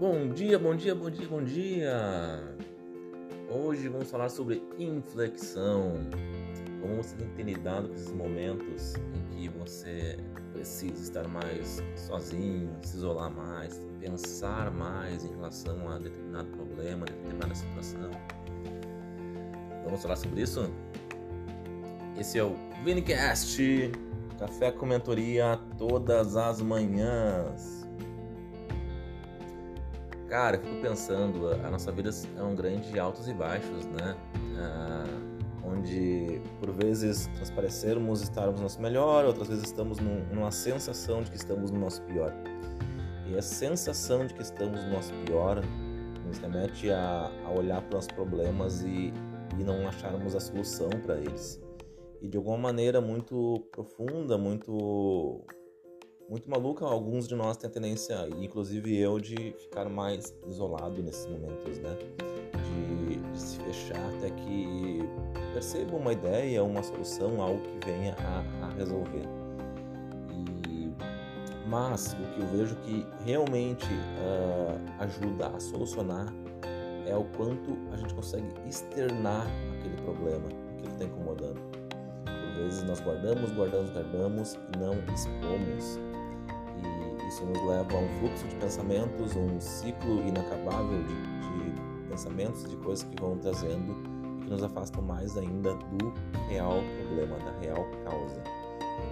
Bom dia, bom dia, bom dia, bom dia! Hoje vamos falar sobre inflexão. Como você tem que ter lidado com esses momentos em que você precisa estar mais sozinho, se isolar mais, pensar mais em relação a determinado problema, determinada situação. Vamos falar sobre isso? Esse é o Vinicast, café com mentoria todas as manhãs. Cara, eu fico pensando, a nossa vida é um grande altos e baixos, né? Ah, onde por vezes transparecermos estarmos no nosso melhor, outras vezes estamos num, numa sensação de que estamos no nosso pior. E a sensação de que estamos no nosso pior nos remete a, a olhar para os problemas e, e não acharmos a solução para eles. E de alguma maneira muito profunda, muito muito maluca, alguns de nós têm a tendência, inclusive eu, de ficar mais isolado nesses momentos, né? De, de se fechar até que perceba uma ideia, uma solução, algo que venha a, a resolver. E, mas o que eu vejo que realmente uh, ajuda a solucionar é o quanto a gente consegue externar aquele problema, que está incomodando. Por vezes nós guardamos, guardamos, guardamos e não expomos isso nos leva a um fluxo de pensamentos, um ciclo inacabável de, de pensamentos, de coisas que vão trazendo e que nos afastam mais ainda do real problema, da real causa.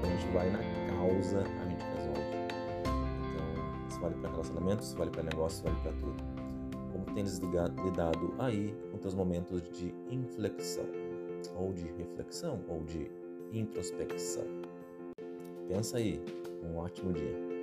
Quando a gente vai na causa, a gente resolve. Então, isso vale para relacionamentos, isso vale para negócios, vale para tudo. Como tens lidado aí com teus momentos de inflexão, ou de reflexão, ou de introspecção? Pensa aí. Um ótimo dia.